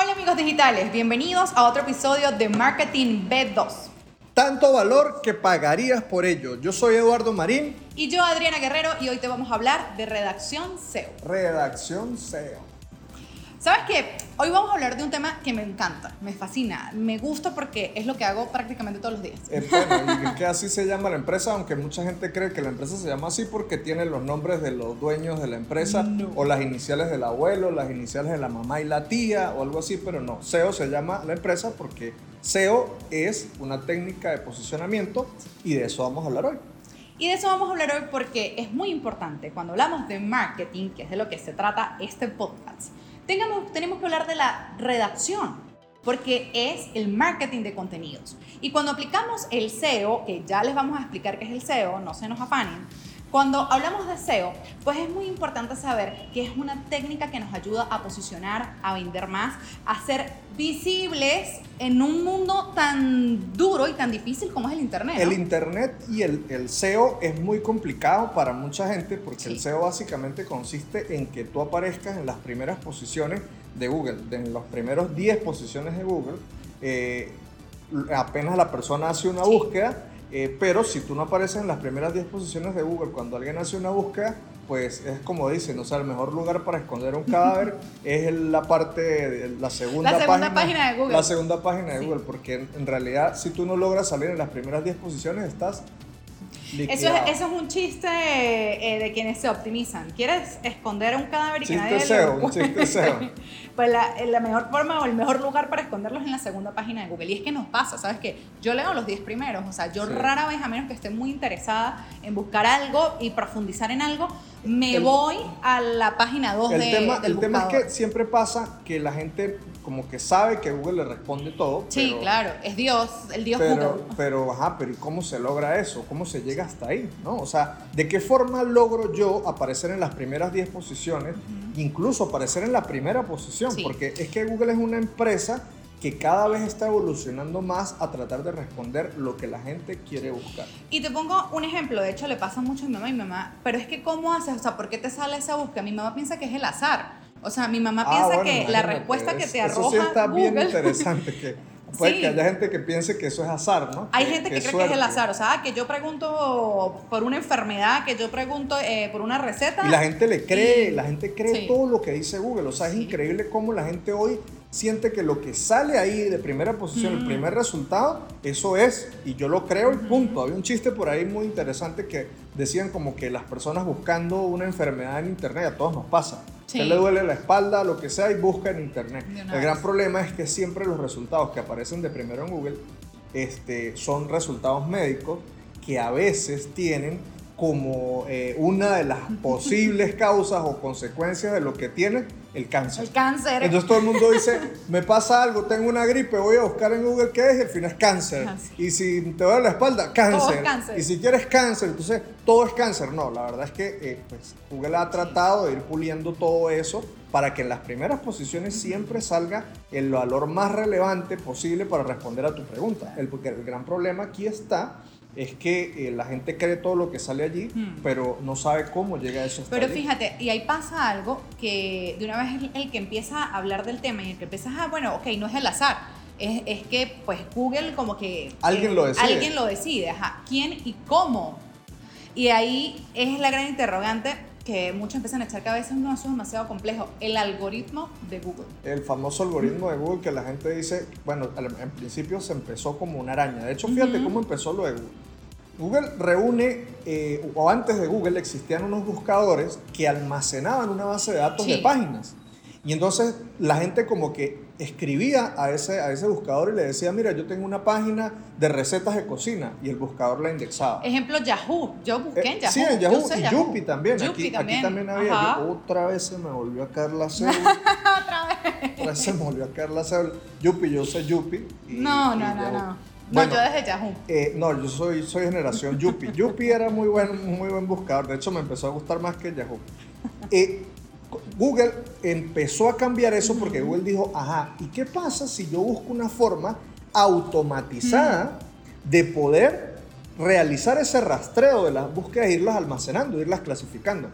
Hola amigos digitales, bienvenidos a otro episodio de Marketing B2. Tanto valor que pagarías por ello. Yo soy Eduardo Marín. Y yo Adriana Guerrero y hoy te vamos a hablar de redacción SEO. Redacción SEO. ¿Sabes qué? Hoy vamos a hablar de un tema que me encanta, me fascina, me gusta porque es lo que hago prácticamente todos los días. Eh, bueno, y que así se llama la empresa, aunque mucha gente cree que la empresa se llama así porque tiene los nombres de los dueños de la empresa o las iniciales del abuelo, las iniciales de la mamá y la tía o algo así, pero no, SEO se llama la empresa porque SEO es una técnica de posicionamiento y de eso vamos a hablar hoy. Y de eso vamos a hablar hoy porque es muy importante cuando hablamos de marketing, que es de lo que se trata este podcast tenemos que hablar de la redacción, porque es el marketing de contenidos. Y cuando aplicamos el SEO, que ya les vamos a explicar qué es el SEO, no se nos afanen, cuando hablamos de SEO, pues es muy importante saber que es una técnica que nos ayuda a posicionar, a vender más, a ser visibles en un mundo tan duro y tan difícil como es el Internet. El Internet y el, el, SEO es muy complicado para mucha gente porque el SEO básicamente consiste en que tú aparezcas en las primeras posiciones de Google, en los primeros 10 posiciones de Google. Eh, apenas la persona hace una búsqueda eh, pero si tú no apareces en las primeras 10 posiciones de Google cuando alguien hace una búsqueda, pues es como dicen, o sea, el mejor lugar para esconder un cadáver es la parte, la segunda, la segunda página, de Google. La segunda página de Google, porque en, realidad si tú no logras salir en las primeras 10 posiciones, estás eso es, eso es, un chiste eh, de quienes se optimizan. ¿Quieres esconder un cadáver y que nadie SEO, chiste SEO. pues la, la, mejor forma o el mejor lugar para esconderlos es en la segunda página de Google. Y es que nos pasa, ¿sabes qué? Yo leo los 10 primeros, o sea, yo rara vez, a menos que esté muy interesada en buscar algo y profundizar en algo, me voy a la página 2 el de, tema, del El tema es que siempre pasa que la gente como que sabe que Google le responde todo. Sí, claro, es Dios, el Dios pero, Google. Pero, ajá, pero ¿y cómo se logra eso? ¿Cómo se llega hasta ahí? ¿no? O sea, ¿de qué forma logro yo aparecer en las primeras 10 posiciones? Incluso aparecer en la primera posición, porque es que Google es una empresa que cada vez está evolucionando más a tratar de responder lo que la gente quiere buscar. Y te pongo un ejemplo, de hecho le pasa mucho a mi mamá y mi mamá, pero es que ¿cómo haces? O sea, ¿por qué te sale esa búsqueda? Mi mamá piensa que es el azar. O sea, mi mamá Ah, piensa que la respuesta que te arroja Eso sí está Google, bien interesante, que puede que haya gente que piense que eso es azar, ¿no? Hay gente que, cree que es el azar, o sea, que yo pregunto por una enfermedad, que yo pregunto eh, por una receta. Y la gente le cree, la gente cree todo lo que dice Google, o sea, es increíble cómo la gente hoy siente que lo que sale ahí de primera posición, el primer resultado, eso es, y yo lo creo y punto. Había un chiste por ahí muy interesante que decían como que las personas buscando una enfermedad en internet, a todos nos pasa. Sí. le duele la espalda, lo que sea, y busca en internet. El gran problema es que siempre los resultados que aparecen de primero en Google este, son resultados médicos que a veces tienen como eh, una de las posibles causas o consecuencias de lo que tiene el cáncer. El cáncer. Entonces todo el mundo dice, me pasa algo, tengo una gripe, voy a buscar en Google qué es y al final es cáncer. Y si te duele la espalda, cáncer. cáncer. Y si quieres cáncer, entonces todo es cáncer. No, la verdad es que eh, pues, Google ha tratado de ir puliendo todo eso para que en las primeras posiciones siempre salga el valor más relevante posible para responder a tu pregunta. El, porque el gran problema aquí está es que eh, la gente cree todo lo que sale allí, hmm. pero no sabe cómo llega a eso. Pero fíjate, y ahí pasa algo que de una vez el, que empieza a hablar del tema y el que empieza, ah, bueno, ok, no es el azar. Es, es que pues Google como que... Alguien lo decide. Alguien lo decide, ajá. ¿Quién y cómo? Y ahí es la gran interrogante que muchos empiezan a echar cabeza, no, eso es demasiado complejo. El algoritmo de Google. El famoso algoritmo de Google que la gente dice, bueno, en principio se empezó como una araña. De hecho, fíjate cómo empezó lo de Google. Google reúne, eh, o antes de Google existían unos buscadores que almacenaban una base de datos de páginas. Y entonces la gente como que escribía a ese, a ese buscador y le decía, mira, yo tengo una página de recetas de cocina y el buscador la indexaba. Ejemplo, Yahoo. Yo busqué en Yahoo. Sí, en Yahoo. y Yupi también. aquí, también. aquí también había. otra vez se me volvió a caer la cédula. otra vez. Otra vez se me volvió a caer la cédula. Yupi, yo sé Yupi. no, no, no, no. No, yo desde Yahoo. Eh, no, yo soy, soy generación Yupi. Yupi era muy buen, muy buen buscador. De hecho, me empezó a gustar más que Yahoo. Eh, Google empezó a cambiar eso porque Google dijo, ajá, ¿y qué pasa si yo busco una forma automatizada de poder realizar ese rastreo de las búsquedas e irlas almacenando, irlas clasificando?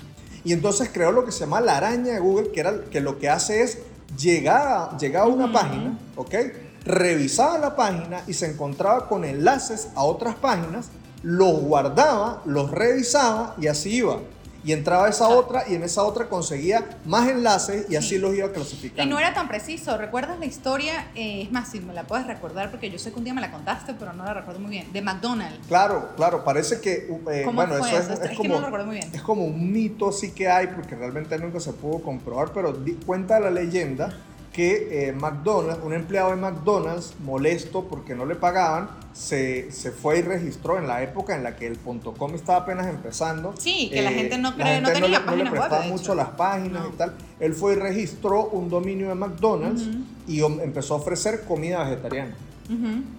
Y entonces creó lo que se llama la araña de Google, que, era, que lo que hace es llegaba, llegaba a una página, ¿ok? Revisaba la página y se encontraba con enlaces a otras páginas, los guardaba, los revisaba y así iba y entraba a esa otra y en esa otra conseguía más enlaces y así los iba clasificando. Y no era tan preciso. ¿Recuerdas la historia? Eh, es más, si me la puedes recordar, porque yo sé que un día me la contaste, pero no la recuerdo muy bien. De McDonald's. Claro, claro. Parece que. Eh, bueno, eso, es, es, como, que no lo recuerdo muy bien. Es como un mito, sí que hay, porque realmente nunca se pudo comprobar, pero di, cuenta la leyenda que eh, McDonald's, un empleado de McDonald's, molesto porque no le pagaban, se, se, fue y registró en la época en la que el .com estaba apenas empezando. Sí, que la eh, gente no, cree, no tenía no le, prestaba mucho las páginas y tal. Él fue y registró un dominio de McDonald's y empezó a ofrecer comida vegetariana.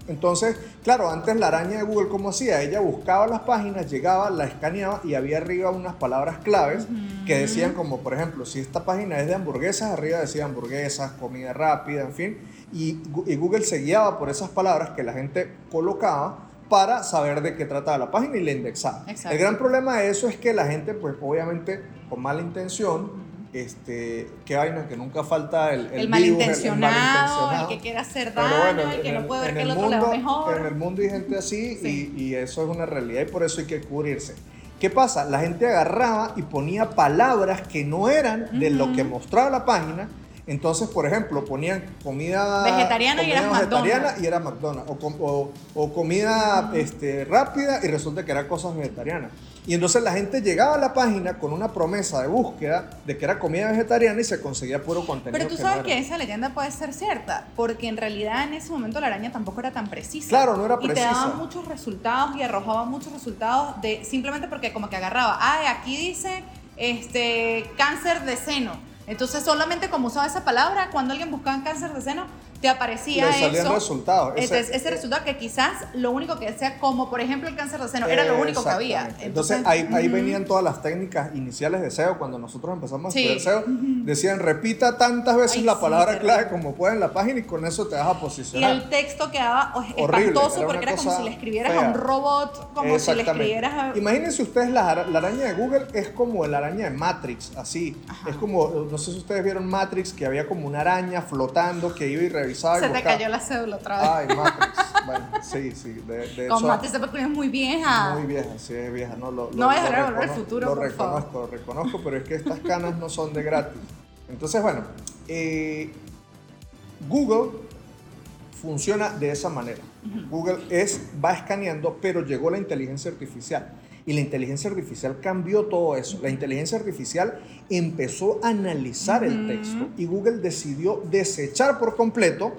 Entonces, claro, antes la araña de Google, ¿cómo hacía? Ella buscaba las páginas, llegaba, la escaneaba y había arriba unas palabras claves que decían como, por ejemplo, si esta página es de hamburguesas, arriba decía hamburguesas, comida rápida, en fin. Y, y Google se guiaba por esas palabras que la gente colocaba para saber de qué trataba la página y la indexaba. El gran problema de eso es que la gente, pues obviamente, con mala intención, este, qué vaina, que nunca falta el, el, malintencionado, el, que quiera hacer daño, el que no puede ver que el otro mundo, le mejor. En el mundo hay gente así y, y, eso es una realidad y por eso hay que cubrirse. ¿Qué pasa? La gente agarraba y ponía palabras que no eran de lo que mostraba la página. Entonces, por ejemplo, ponían comida vegetariana, y, era vegetariana y era McDonald's. O, o, o comida este, rápida y resulta que era cosas vegetarianas. Y entonces la gente llegaba a la página con una promesa de búsqueda de que era comida vegetariana y se conseguía puro contenido. Pero tú sabes que, esa leyenda puede ser cierta, porque en realidad en ese momento la araña tampoco era tan precisa. Claro, no era precisa. Y te daba muchos resultados y arrojaba muchos resultados de simplemente porque como que agarraba, ah, aquí dice este cáncer de seno. Entonces solamente como usaba esa palabra, cuando alguien buscaba cáncer de seno, te aparecía Le eso. resultados. Ese, ese, resultado que quizás lo único que sea, como por ejemplo el cáncer de seno, era lo único que había. Entonces, ahí, ahí venían todas las técnicas iniciales de SEO. Cuando nosotros empezamos a estudiar SEO, decían repita tantas veces la palabra clave como pueda en la página y con eso te vas a posicionar. Y el texto quedaba espantoso porque era como si le escribieras a un robot, como si le escribieras a... Imagínense ustedes la, la, araña de Google es como la araña de Matrix, así. Es como, no sé si ustedes vieron Matrix, que había como una araña flotando que iba y revisaba. Se te cayó la cédula otra vez. Ay, Matrix. bueno, sí, sí. De, de Con Matrix es muy vieja. Muy vieja, sí, es vieja. No, lo, no es volver al futuro. Lo reconozco, lo reconozco, pero es que estas canas no son de gratis. Entonces, bueno, eh, Google funciona de esa manera. Google es, va escaneando, pero llegó la inteligencia artificial. Y la inteligencia artificial cambió todo eso. La inteligencia artificial empezó a analizar el texto y Google decidió desechar por completo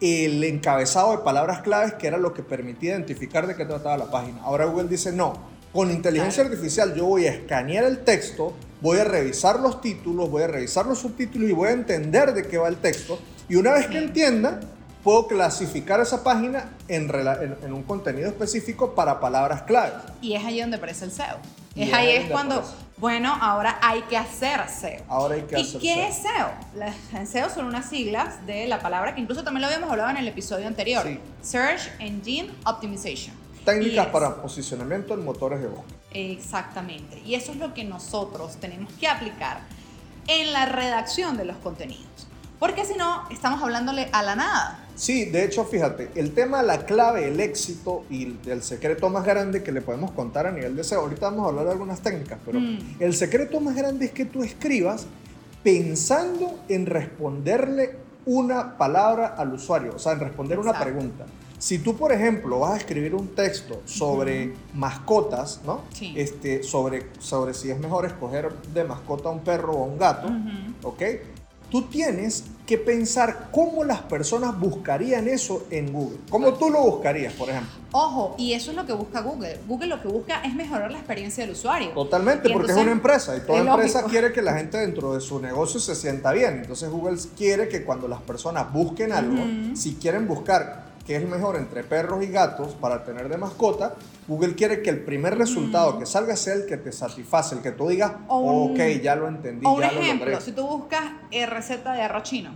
el encabezado de palabras claves que era lo que permitía identificar de qué trataba la página. Ahora Google dice, no, con inteligencia artificial yo voy a escanear el texto, voy a revisar los títulos, voy a revisar los subtítulos y voy a entender de qué va el texto. Y una vez que entienda, puedo clasificar esa página en, en, un contenido específico para palabras claves. Y es ahí donde aparece el SEO. es ahí es cuando, bueno, ahora hay que hacer SEO. Ahora hay que hacer ¿Y qué es SEO? Las SEO son unas siglas de la palabra que incluso también lo habíamos hablado en el episodio anterior. Search Engine Optimization. Técnicas para posicionamiento en motores de búsqueda. Exactamente. Y eso es lo que nosotros tenemos que aplicar en la redacción de los contenidos. Porque si no, estamos hablándole a la nada. Sí, de hecho, fíjate, el tema, la clave, el éxito y el secreto más grande que le podemos contar a nivel de SEO, ahorita vamos a hablar de algunas técnicas, pero mm. el secreto más grande es que tú escribas pensando en responderle una palabra al usuario, o sea, en responder una pregunta. Si tú, por ejemplo, vas a escribir un texto sobre mascotas, ¿no? Sí. Este, sobre, sobre si es mejor escoger de mascota a un perro o a un gato, ¿ok? tú tienes que pensar cómo las personas buscarían eso en Google. ¿Cómo tú lo buscarías, por ejemplo? Ojo, y eso es lo que busca Google. Google lo que busca es mejorar la experiencia del usuario. Totalmente, porque es una empresa y toda empresa quiere que la gente dentro de su negocio se sienta bien. Entonces Google quiere que cuando las personas busquen algo, si quieren buscar qué es mejor entre perros y gatos para tener de mascota, Google quiere que el primer resultado mm. que salga sea el que te satisface, el que tú digas, ok, ya lo entendí, o un ejemplo, lo si tú buscas eh, receta de arroz chino.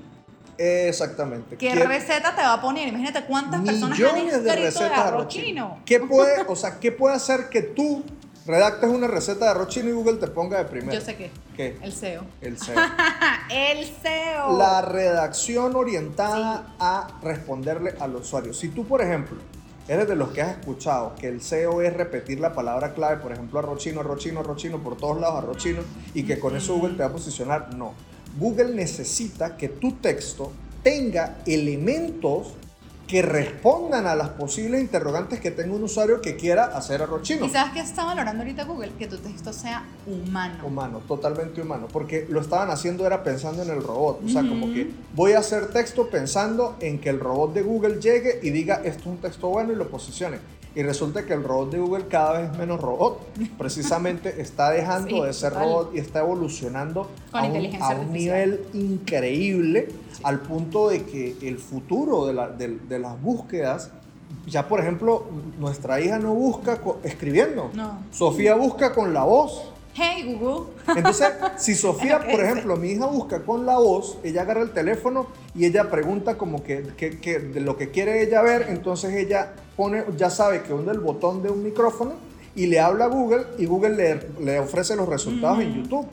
Exactamente. ¿Qué, receta te va a poner? Imagínate cuántas personas han escrito de, de arroz chino. ¿Qué puede, o sea, ¿qué puede hacer que tú redactes una receta de arroz chino y Google te ponga de primero. Yo sé qué. ¿Qué? El SEO. El SEO. el SEO. La redacción orientada a responderle al usuario. Si tú, por ejemplo, eres de los que has escuchado que el SEO es repetir la palabra clave, por ejemplo, arroz chino, arroz chino, arroz chino, por todos lados arroz chino, y que con eso Google te va a posicionar, no. Google necesita que tu texto tenga elementos que respondan a las posibles interrogantes que tenga un usuario que quiera hacer arroz chino. ¿Y sabes qué está valorando ahorita Google? Que tu texto sea humano. Humano, totalmente humano. Porque lo estaban haciendo era pensando en el robot. O sea, como que voy a hacer texto pensando en que el robot de Google llegue y diga esto es un texto bueno y lo posicione. Y resulta que el robot de Google cada vez es menos robot. Precisamente está dejando de ser robot y está evolucionando a un, nivel increíble al punto de que el futuro de, de, las búsquedas ya por ejemplo, nuestra hija no busca escribiendo. No. Sofía busca con la voz. Hey Google. Entonces, si Sofía, por ejemplo, mi hija busca con la voz, ella agarra el teléfono y ella pregunta como que, de lo que quiere ella ver, entonces ella pone, ya sabe que hunde el botón de un micrófono y le habla a Google y Google le, le ofrece los resultados en YouTube.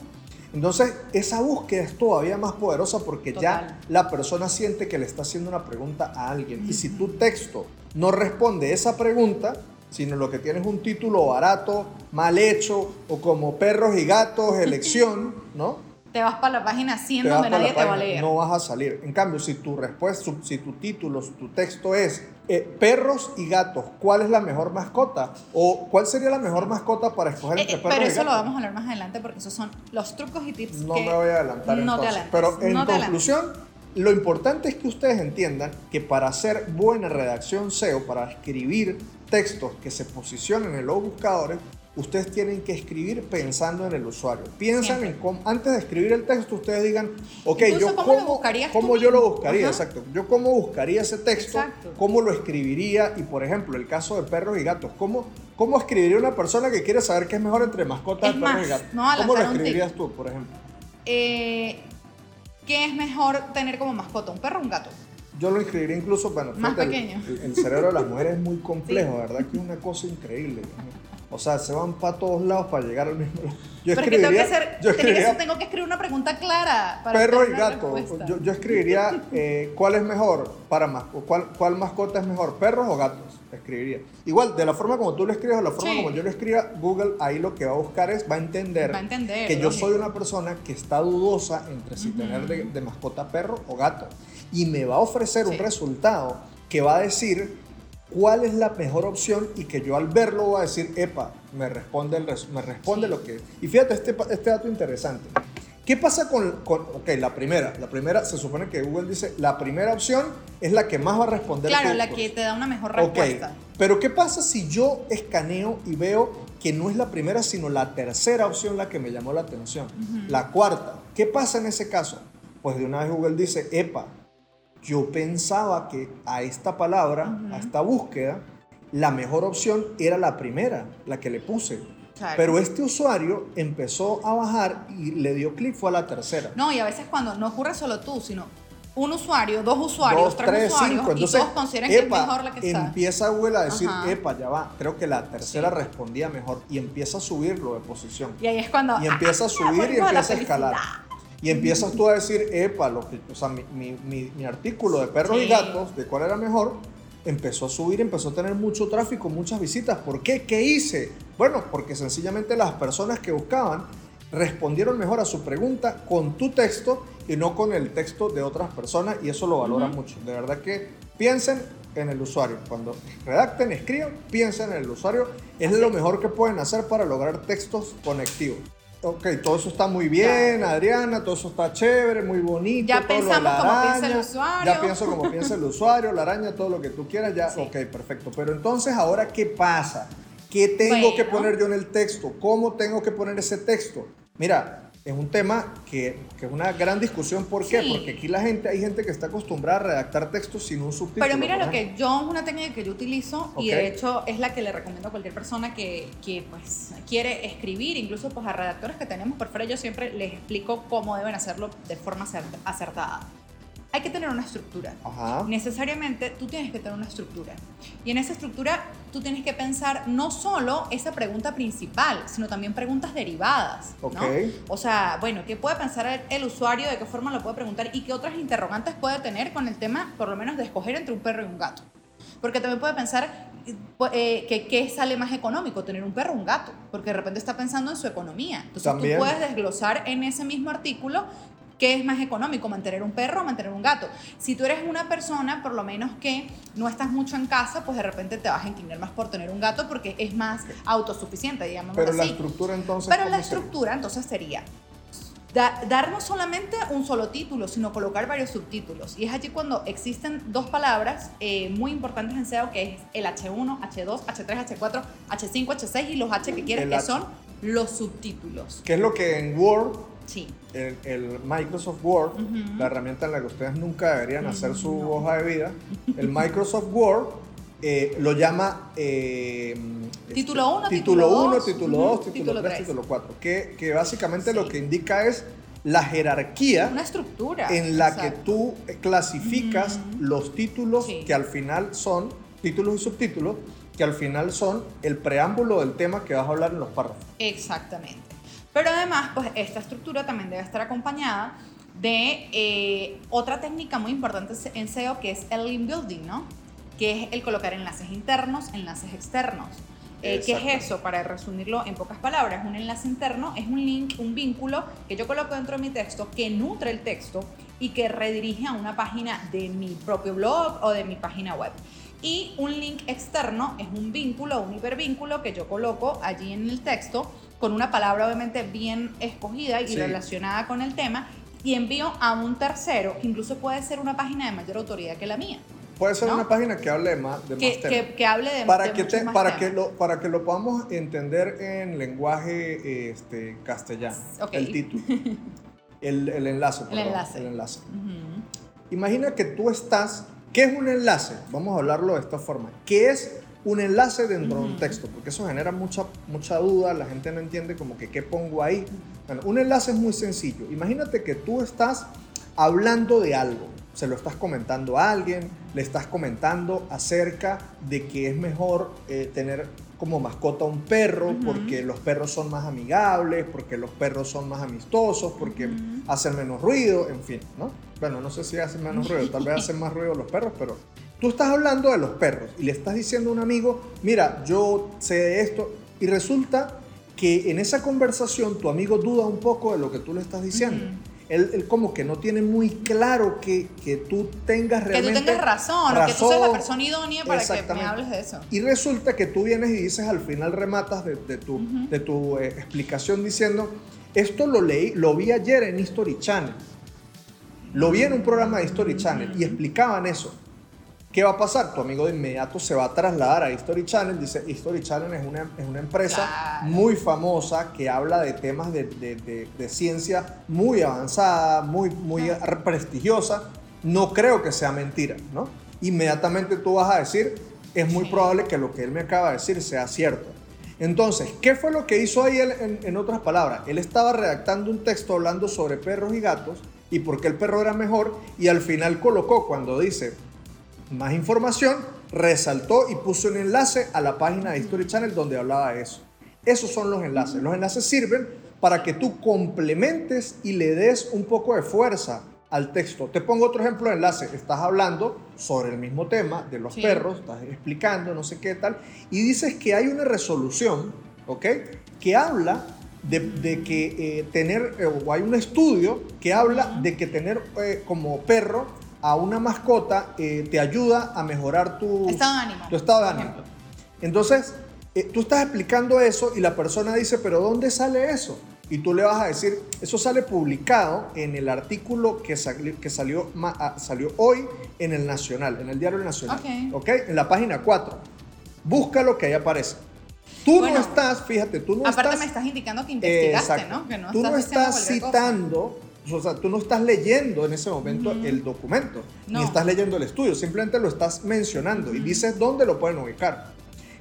Entonces, esa búsqueda es todavía más poderosa porque ya la persona siente que le está haciendo una pregunta a alguien. Y si tu texto no responde esa pregunta, sino lo que tienes es un título barato, mal hecho, o como perros y gatos, elección, ¿no? Te vas para la página 100 donde nadie te va a leer. No vas a salir. En cambio, si tu respuesta, si tu título, tu texto es eh, perros y gatos, ¿cuál es la mejor mascota? ¿O cuál sería la mejor mascota para escoger entre eh, perros y gatos? Pero eso lo vamos a hablar más adelante porque esos son los trucos y tips no me voy a adelantar no entonces. Te pero en conclusión, lo importante es que ustedes entiendan que para hacer buena redacción SEO, para escribir textos que se posicionen en los buscadores, ustedes tienen que escribir pensando en el usuario. Piensan en cómo, antes de escribir el texto, ustedes digan, ok, yo cómo, lo buscarías cómo yo lo buscaría, exacto. Yo cómo buscaría ese texto, cómo lo escribiría y, por ejemplo, el caso de perros y gatos, cómo, cómo escribiría una persona que quiere saber qué es mejor entre mascotas, perros y gatos. ¿Cómo lo escribirías tú, por ejemplo? Eh, ¿Qué es mejor tener como mascota, un perro o un gato? Yo lo escribiría incluso, bueno, más pequeño. El, cerebro de las mujeres es muy complejo, ¿verdad? Que es una cosa increíble. O sea, se van para todos lados para llegar al mismo lado. Yo Pero escribiría, que tengo que, hacer, yo escribiría, tengo que escribir una pregunta clara. Para perro y gato. Yo, yo, escribiría eh, cuál es mejor para más, cuál, cuál mascota es mejor, perros o gatos. Escribiría. Igual, de la forma como tú lo escribes o la forma como yo lo escriba, Google ahí lo que va a buscar es, va a entender, va a entender que yo soy una persona que está dudosa entre si tener de, mascota perro o gato. Y me va a ofrecer un resultado que va a decir cuál es la mejor opción y que yo al verlo voy a decir, epa, me responde, el me responde lo que... Y fíjate este, este dato interesante. ¿Qué pasa con, con, ok, la primera? La primera, se supone que Google dice, la primera opción es la que más va a responder. Claro, la que te da una mejor respuesta. Pero ¿qué pasa si yo escaneo y veo que no es la primera, sino la tercera opción la que me llamó la atención? La cuarta. ¿Qué pasa en ese caso? Pues de una vez Google dice, epa, yo pensaba que a esta palabra, a esta búsqueda, la mejor opción era la primera, la que le puse. Pero este usuario empezó a bajar y le dio clic, fue a la tercera. No, y a veces cuando no ocurre solo tú, sino un usuario, dos usuarios, tres, usuarios, y todos consideran que es mejor la que está. Empieza Google a decir, epa, ya va, creo que la tercera respondía mejor y empieza a subirlo de posición. Y ahí es cuando... Y empieza a subir y empieza a escalar. Y empiezas tú a decir, epa, lo que, o sea, mi, mi, mi, artículo de perros y gatos, de cuál era mejor, empezó a subir, empezó a tener mucho tráfico, muchas visitas. ¿Por qué? ¿Qué hice? Bueno, porque sencillamente las personas que buscaban respondieron mejor a su pregunta con tu texto y no con el texto de otras personas y eso lo valora mucho. De verdad que piensen en el usuario. Cuando redacten, escriban, piensen en el usuario. Es lo mejor que pueden hacer para lograr textos conectivos. Ok, todo eso está muy bien, Adriana, todo eso está chévere, muy bonito. Ya pensamos como piensa el usuario. Ya pienso como piensa el usuario, la araña, todo lo que tú quieras, ya, ok, perfecto. Pero entonces, ¿ahora qué pasa? ¿Qué tengo que poner yo en el texto? ¿Cómo tengo que poner ese texto? Mira, es un tema que, que, es una gran discusión. ¿Por qué? Porque aquí la gente, hay gente que está acostumbrada a redactar textos sin un subtítulo. Pero mira lo que yo, una técnica que yo utilizo y de hecho es la que le recomiendo a cualquier persona que, que pues quiere escribir, incluso pues a redactores que tenemos por fuera, yo siempre les explico cómo deben hacerlo de forma acertada. Hay que tener una estructura. Necesariamente tú tienes que tener una estructura. Y en esa estructura tú tienes que pensar no solo esa pregunta principal, sino también preguntas derivadas. ¿no? O sea, bueno, ¿qué puede pensar el, usuario? ¿De qué forma lo puede preguntar? ¿Y qué otras interrogantes puede tener con el tema, por lo menos, de escoger entre un perro y un gato? Porque también puede pensar eh, que qué sale más económico, tener un perro o un gato, porque de repente está pensando en su economía. Entonces tú puedes desglosar en ese mismo artículo ¿Qué es más económico, mantener un perro o mantener un gato? Si tú eres una persona, por lo menos que no estás mucho en casa, pues de repente te vas a inclinar más por tener un gato porque es más autosuficiente, digamos. Pero la estructura entonces. Pero la estructura entonces sería dar no solamente un solo título, sino colocar varios subtítulos. Y es allí cuando existen dos palabras eh, muy importantes en SEO, que es el H1, H2, H3, H4, H5, H6 y los H que quieres, que son los subtítulos. ¿Qué es lo que en Word Sí. El, Microsoft Word, la herramienta en la que ustedes nunca deberían hacer su hoja de vida, el Microsoft Word eh, lo llama eh, título 1, título 1, título 2, título 3, título 4, que, que básicamente lo que indica es la jerarquía Una estructura, en la que tú clasificas los títulos que al final son títulos y subtítulos que al final son el preámbulo del tema que vas a hablar en los párrafos. Exactamente. Pero además, pues esta estructura también debe estar acompañada de eh, otra técnica muy importante en SEO que es el link building, ¿no? Que es el colocar enlaces internos, enlaces externos. Eh, ¿Qué es eso? Para resumirlo en pocas palabras, un enlace interno es un link, un vínculo que yo coloco dentro de mi texto que nutre el texto y que redirige a una página de mi propio blog o de mi página web. Y un link externo es un vínculo, un hipervínculo que yo coloco allí en el texto con una palabra obviamente bien escogida y relacionada con el tema y envío a un tercero, que incluso puede ser una página de mayor autoridad que la mía. Puede ser una página que hable de más, de que, que, que, hable de, para que para que lo Para que lo podamos entender en lenguaje este, castellano, el título, el, el enlace. el enlace. El enlace. Imagina que tú estás... ¿Qué es un enlace? Vamos a hablarlo de esta forma. ¿Qué es un enlace dentro de un texto, porque eso genera mucha, mucha duda, la gente no entiende como que qué pongo ahí. Bueno, un enlace es muy sencillo. Imagínate que tú estás hablando de algo, se lo estás comentando a alguien, le estás comentando acerca de que es mejor eh, tener como mascota un perro, porque los perros son más amigables, porque los perros son más amistosos, porque hacen menos ruido, en fin, ¿no? Bueno, no sé si hacen menos ruido, tal vez hacen más ruido los perros, pero Tú estás hablando de los perros y le estás diciendo a un amigo, mira, yo sé de esto, y resulta que en esa conversación tu amigo duda un poco de lo que tú le estás diciendo. él, como que no tiene muy claro que, que tú tengas realmente... Que tú tengas razón, que tú seas la persona idónea para que me hables de eso. Y resulta que tú vienes y dices, al final rematas de, tu, de tu eh, explicación diciendo, esto lo leí, lo vi ayer en History Channel. Lo vi en un programa de History Channel y explicaban eso. ¿Qué va a pasar? Tu amigo de inmediato se va a trasladar a History Channel. Dice, History Channel es una, es una empresa muy famosa que habla de temas de, de, de, ciencia muy avanzada, muy, muy prestigiosa. No creo que sea mentira, ¿no? Inmediatamente tú vas a decir, es muy probable que lo que él me acaba de decir sea cierto. Entonces, ¿qué fue lo que hizo ahí él en, en otras palabras? Él estaba redactando un texto hablando sobre perros y gatos y por qué el perro era mejor y al final colocó cuando dice más información, resaltó y puso un enlace a la página de History Channel donde hablaba de eso. Esos son los enlaces. Los enlaces sirven para que tú complementes y le des un poco de fuerza al texto. Te pongo otro ejemplo de enlace. Estás hablando sobre el mismo tema de los perros, estás explicando no sé qué tal, y dices que hay una resolución, ¿ok? Que habla de, que eh, tener, eh, o hay un estudio que habla de que tener eh, como perro a una mascota eh, te ayuda a mejorar tu estado de ánimo. Tu estado de ánimo. Entonces, eh, tú estás explicando eso y la persona dice, pero ¿dónde sale eso? Y tú le vas a decir, eso sale publicado en el artículo que, que salió, ah, salió hoy en el Nacional, en el Diario Nacional. Ok. En la página 4. Búscalo que ahí aparece. Tú no estás, fíjate, tú no estás... Aparte me estás indicando que investigaste, ¿no? Que no tú no estás citando o sea, tú no estás leyendo en ese momento el documento, ni estás leyendo el estudio, simplemente lo estás mencionando y dices dónde lo pueden ubicar.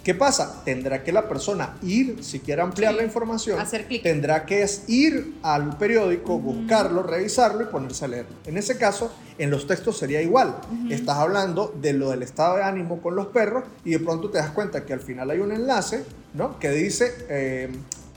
¿Qué pasa? Tendrá que la persona ir, si quiere ampliar la información, hacer clic. tendrá que ir al periódico, buscarlo, revisarlo y ponerse a leer. En ese caso, en los textos sería igual. Estás hablando de lo del estado de ánimo con los perros y de pronto te das cuenta que al final hay un enlace ¿no? que dice eh,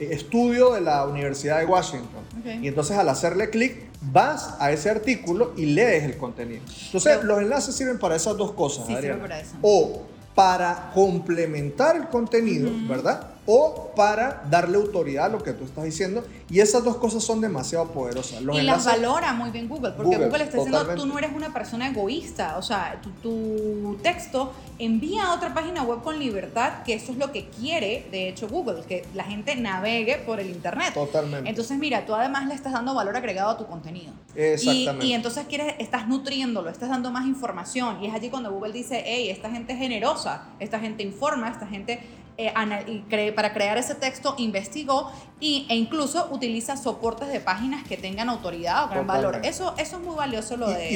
estudio de la Universidad de Washington. Y entonces al hacerle clic vas a ese artículo y lees el contenido. Entonces los enlaces sirven para esas dos cosas, sí, Para eso. O para complementar el contenido, ¿verdad? O para darle autoridad a lo que tú estás diciendo. Y esas dos cosas son demasiado poderosas. y las valora muy bien Google, porque Google, está diciendo, tú no eres una persona egoísta. O sea, tu, texto envía a otra página web con libertad, que eso es lo que quiere, de hecho, Google, que la gente navegue por el Internet. Totalmente. Entonces, mira, tú además le estás dando valor agregado a tu contenido. Exactamente. Y, y entonces quieres, estás nutriéndolo, estás dando más información. Y es allí cuando Google dice, hey, esta gente es generosa, esta gente informa, esta gente eh, para crear ese texto investigó y, e incluso utiliza soportes de páginas que tengan autoridad o gran valor. Eso, eso es muy valioso lo de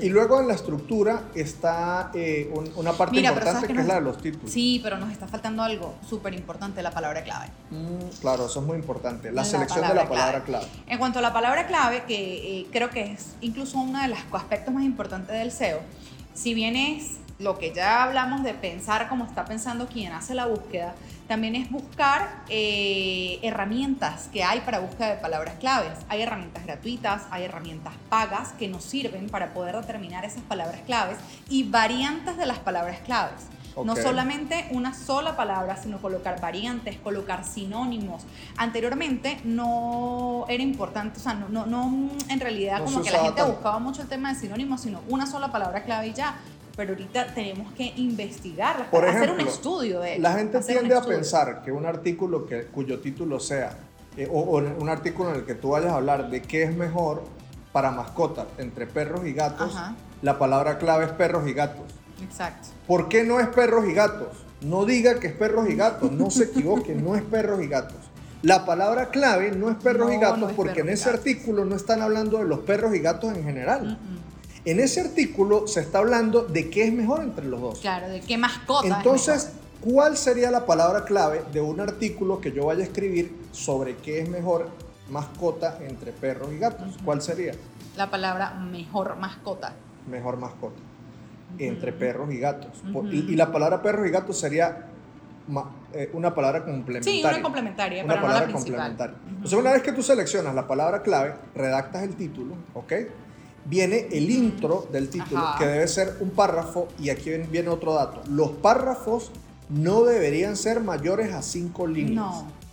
y, Y luego en la estructura está eh, una parte importante que, es la de los títulos. Sí, pero nos está faltando algo súper importante, la palabra clave. Mm, claro, eso es muy importante, la, selección de la palabra clave. En cuanto a la palabra clave, que eh, creo que es incluso uno de los aspectos más importantes del SEO, si bien es lo que ya hablamos de pensar como está pensando quien hace la búsqueda, también es buscar eh, herramientas que hay para búsqueda de palabras claves. Hay herramientas gratuitas, hay herramientas pagas que nos sirven para poder determinar esas palabras claves y variantes de las palabras claves. No solamente una sola palabra, sino colocar variantes, colocar sinónimos. Anteriormente no era importante, o sea, no, no, en realidad como que la gente buscaba mucho el tema de sinónimos, sino una sola palabra clave y ya pero ahorita tenemos que investigarlas, Por hacer un estudio de La gente tiende a pensar que un artículo que, cuyo título sea, eh, o, un artículo en el que tú vayas a hablar de qué es mejor para mascotas entre perros y gatos, la palabra clave es perros y gatos. Exacto. ¿Por qué no es perros y gatos? No diga que es perros y gatos, no se equivoque, no es perros y gatos. La palabra clave no es perros y gatos porque en ese artículo no están hablando de los perros y gatos en general. En ese artículo se está hablando de qué es mejor entre los dos. Claro, de qué mascota. Entonces, ¿cuál sería la palabra clave de un artículo que yo vaya a escribir sobre qué es mejor mascota entre perros y gatos? ¿Cuál sería? La palabra mejor mascota. Mejor mascota. Entre perros y gatos. y, la palabra perros y gatos sería eh, una palabra complementaria. Sí, una complementaria, una palabra complementaria. Entonces, una vez que tú seleccionas la palabra clave, redactas el título, ¿ok? Viene el intro del título, que debe ser un párrafo, y aquí viene otro dato. Los párrafos no deberían ser mayores a cinco líneas. No.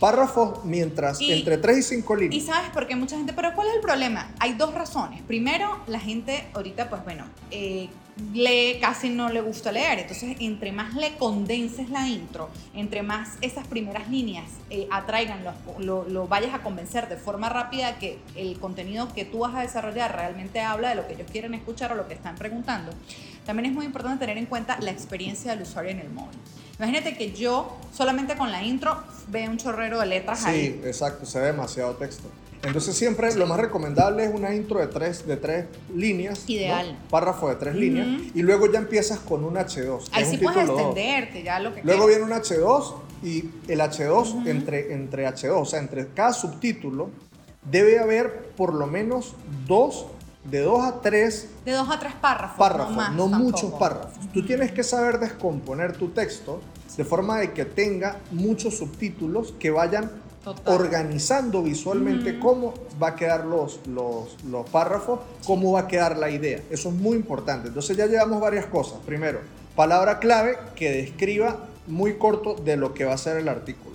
Párrafos mientras entre 3 y 5 líneas. Y sabes por qué mucha gente, pero ¿cuál es el problema? Hay dos razones. Primero, la gente ahorita, pues bueno, eh, lee, casi no le gusta leer. Entonces, entre más le condenses la intro, entre más esas primeras líneas eh, atraigan, lo, lo, vayas a convencer de forma rápida que el contenido que tú vas a desarrollar realmente habla de lo que ellos quieren escuchar o lo que están preguntando. También es muy importante tener en cuenta la experiencia del usuario en el móvil. Imagínate que yo solamente con la intro veo un chorrero de letras ahí. Sí, exacto, se ve demasiado texto. Entonces siempre lo más recomendable es una intro de tres, de tres líneas. Ideal. Párrafo de tres líneas. Y luego ya empiezas con un H2. Ahí sí puedes extenderte, ya lo que Luego viene un H2 y el H2 entre, entre H2, o sea, entre cada subtítulo debe haber por lo menos dos de dos a tres... De dos a tres párrafos. Párrafos, no, muchos párrafos. Tú tienes que saber descomponer tu texto de forma de que tenga muchos subtítulos que vayan organizando visualmente cómo va a quedar los, los, los párrafos, cómo va a quedar la idea. Eso es muy importante. Entonces ya llevamos varias cosas. Primero, palabra clave que describa muy corto de lo que va a ser el artículo.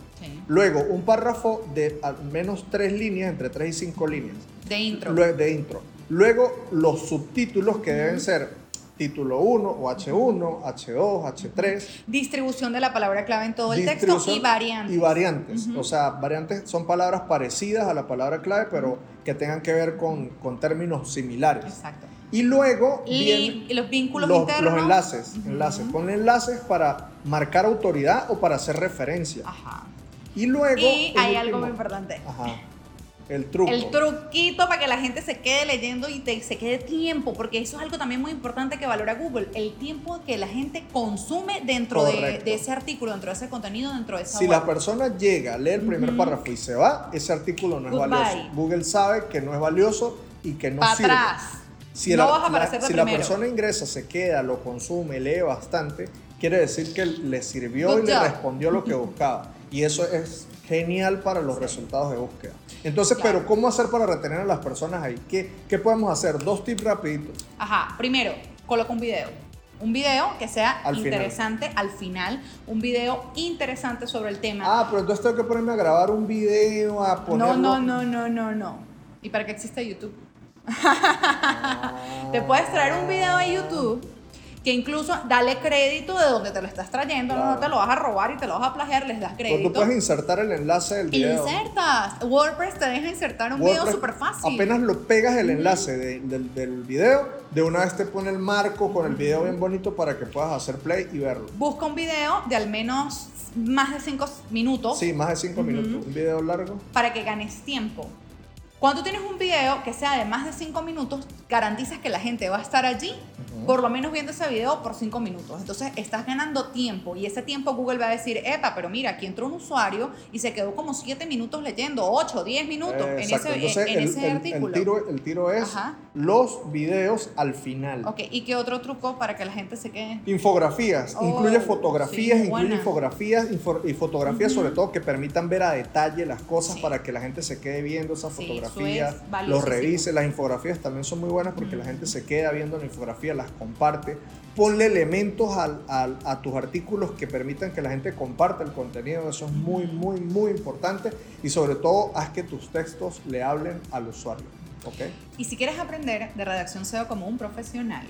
Luego, un párrafo de al menos tres líneas, entre tres y cinco líneas. De intro. de intro. Luego, los subtítulos que deben ser título 1 o H1, H2, H3. Distribución de la palabra clave en todo el texto y variantes. Y variantes. O sea, variantes son palabras parecidas a la palabra clave, pero que tengan que ver con, con términos similares. Exacto. Y luego y, los vínculos los, internos. Los enlaces, enlaces. Pon enlaces para marcar autoridad o para hacer referencia. Ajá. Y luego... Y hay algo muy importante. Ajá El truco. El truquito para que la gente se quede leyendo y se quede tiempo, porque eso es algo también muy importante que valora Google, el tiempo que la gente consume dentro de, ese artículo, dentro de ese contenido, dentro de esa Si la persona llega, lee el primer párrafo y se va, ese artículo no es valioso. Google sabe que no es valioso y que no sirve. atrás. Si, no la, vas a aparecer si la persona ingresa, se queda, lo consume, lee bastante, quiere decir que le sirvió y le respondió lo que buscaba. Y eso es genial para los resultados de búsqueda. Entonces, pero ¿cómo hacer para retener a las personas ahí? ¿Qué, ¿Qué podemos hacer? Dos tips rapiditos. Ajá, primero, coloca un video. Un video que sea interesante al final, un video interesante sobre el tema. Ah, pero entonces tengo que ponerme a grabar un video, a ponerlo... No, no, no, no, no, no. ¿Y para qué existe YouTube? Ah. Te puedes traer un video a YouTube que incluso dale crédito de donde te lo estás trayendo, no te lo vas a robar y te lo vas a plagiar, les das crédito. tú puedes insertar el enlace del video. Insertas. WordPress te deja insertar un video súper fácil. Apenas lo pegas el enlace del, del video, de una vez te pone el marco con el video bien bonito para que puedas hacer play y verlo. Busca un video de al menos más de 5 minutos. Sí, más de 5 minutos. Un video largo. Para que ganes tiempo. Cuando tienes un video que sea de más de 5 minutos, garantizas que la gente va a estar allí, por lo menos viendo ese video por 5 minutos. Entonces estás ganando tiempo y ese tiempo Google va a decir, epa, pero mira, aquí entró un usuario y se quedó como 7 minutos leyendo, 8, 10 minutos en ese, artículo. El tiro, el tiro es los videos al final. Ok, ¿y qué otro truco para que la gente se quede? Infografías, oh, incluye fotografías, incluye infografías y fotografías sobre todo que permitan ver a detalle las cosas para que la gente se quede viendo esas fotografías los revise. Las infografías también son muy buenas porque la gente se queda viendo la infografía, las comparte. Ponle elementos a tus artículos que permitan que la gente comparta el contenido. Eso es muy, muy, muy importante. Y sobre todo, haz que tus textos le hablen al usuario. ¿Okay? Y si quieres aprender de redacción SEO como un profesional,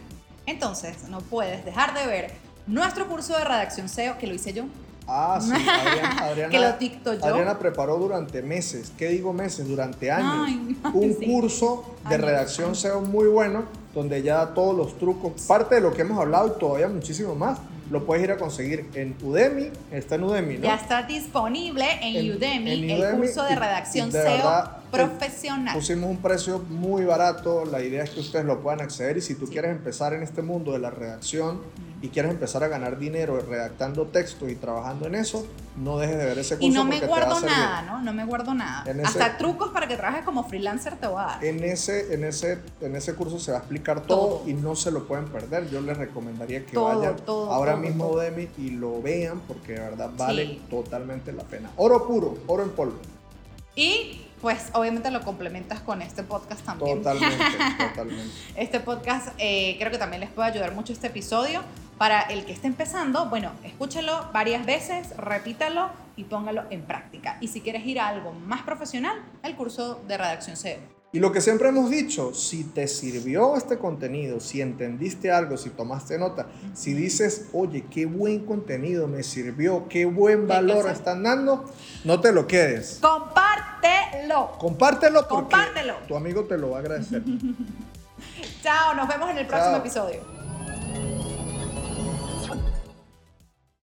entonces no puedes dejar de ver nuestro curso de redacción SEO que lo hice yo Ah, sí, Adriana, que lo dicto yo. Adriana preparó durante meses, ¿qué digo meses? Durante años, un curso de redacción SEO muy bueno, donde ya da todos los trucos, parte de lo que hemos hablado y todavía muchísimo más. Lo puedes ir a conseguir en Udemy, está en Udemy, ¿no? Ya está disponible en, Udemy, el curso de redacción SEO profesional. Pusimos un precio muy barato, la idea es que ustedes lo puedan acceder y si tú quieres empezar en este mundo de la redacción, y quieres empezar a ganar dinero redactando textos y trabajando en eso, no dejes de ver ese curso. Y no me guardo nada, ¿no? No me guardo nada. Hasta trucos para que trabajes como freelancer te voy a dar. En ese, en ese, en ese curso se va a explicar todo, y no se lo pueden perder. Yo les recomendaría que vayan ahora mismo Udemy y lo vean porque de verdad vale totalmente la pena. Oro puro, oro en polvo. Y pues obviamente lo complementas con este podcast también. Totalmente, totalmente. Este podcast eh, creo que también les puede ayudar mucho este episodio. Para el que esté empezando, bueno, escúchalo varias veces, repítalo y póngalo en práctica. Y si quieres ir a algo más profesional, el curso de redacción SEO. Y lo que siempre hemos dicho, si te sirvió este contenido, si entendiste algo, si tomaste nota, si dices, oye, qué buen contenido me sirvió, qué buen valor están dando, no te lo quedes. Compártelo. Compártelo porque Compártelo. tu amigo te lo va a agradecer. Chao, nos vemos en el próximo episodio.